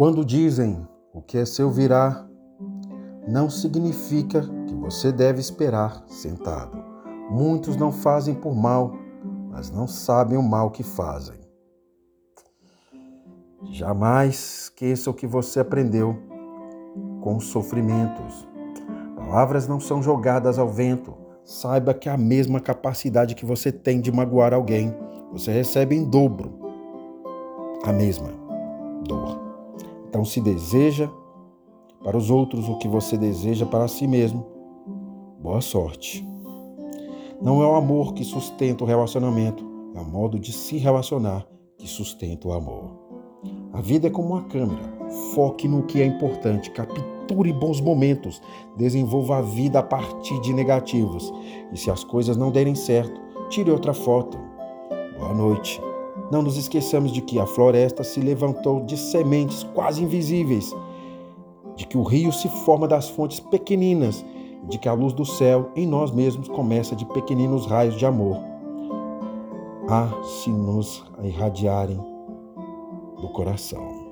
Quando dizem o que é seu virá, não significa que você deve esperar sentado. Muitos não fazem por mal, mas não sabem o mal que fazem. Jamais esqueça o que você aprendeu com os sofrimentos. Palavras não são jogadas ao vento. Saiba que a mesma capacidade que você tem de magoar alguém, você recebe em dobro a mesma dor. Então, se deseja para os outros o que você deseja para si mesmo, boa sorte. Não é o amor que sustenta o relacionamento, é o modo de se relacionar que sustenta o amor. A vida é como uma câmera. Foque no que é importante, capture bons momentos, desenvolva a vida a partir de negativos. E se as coisas não derem certo, tire outra foto. Boa noite. Não nos esqueçamos de que a floresta se levantou de sementes quase invisíveis, de que o rio se forma das fontes pequeninas de que a luz do céu em nós mesmos começa de pequeninos raios de amor. Ah, se nos irradiarem do coração.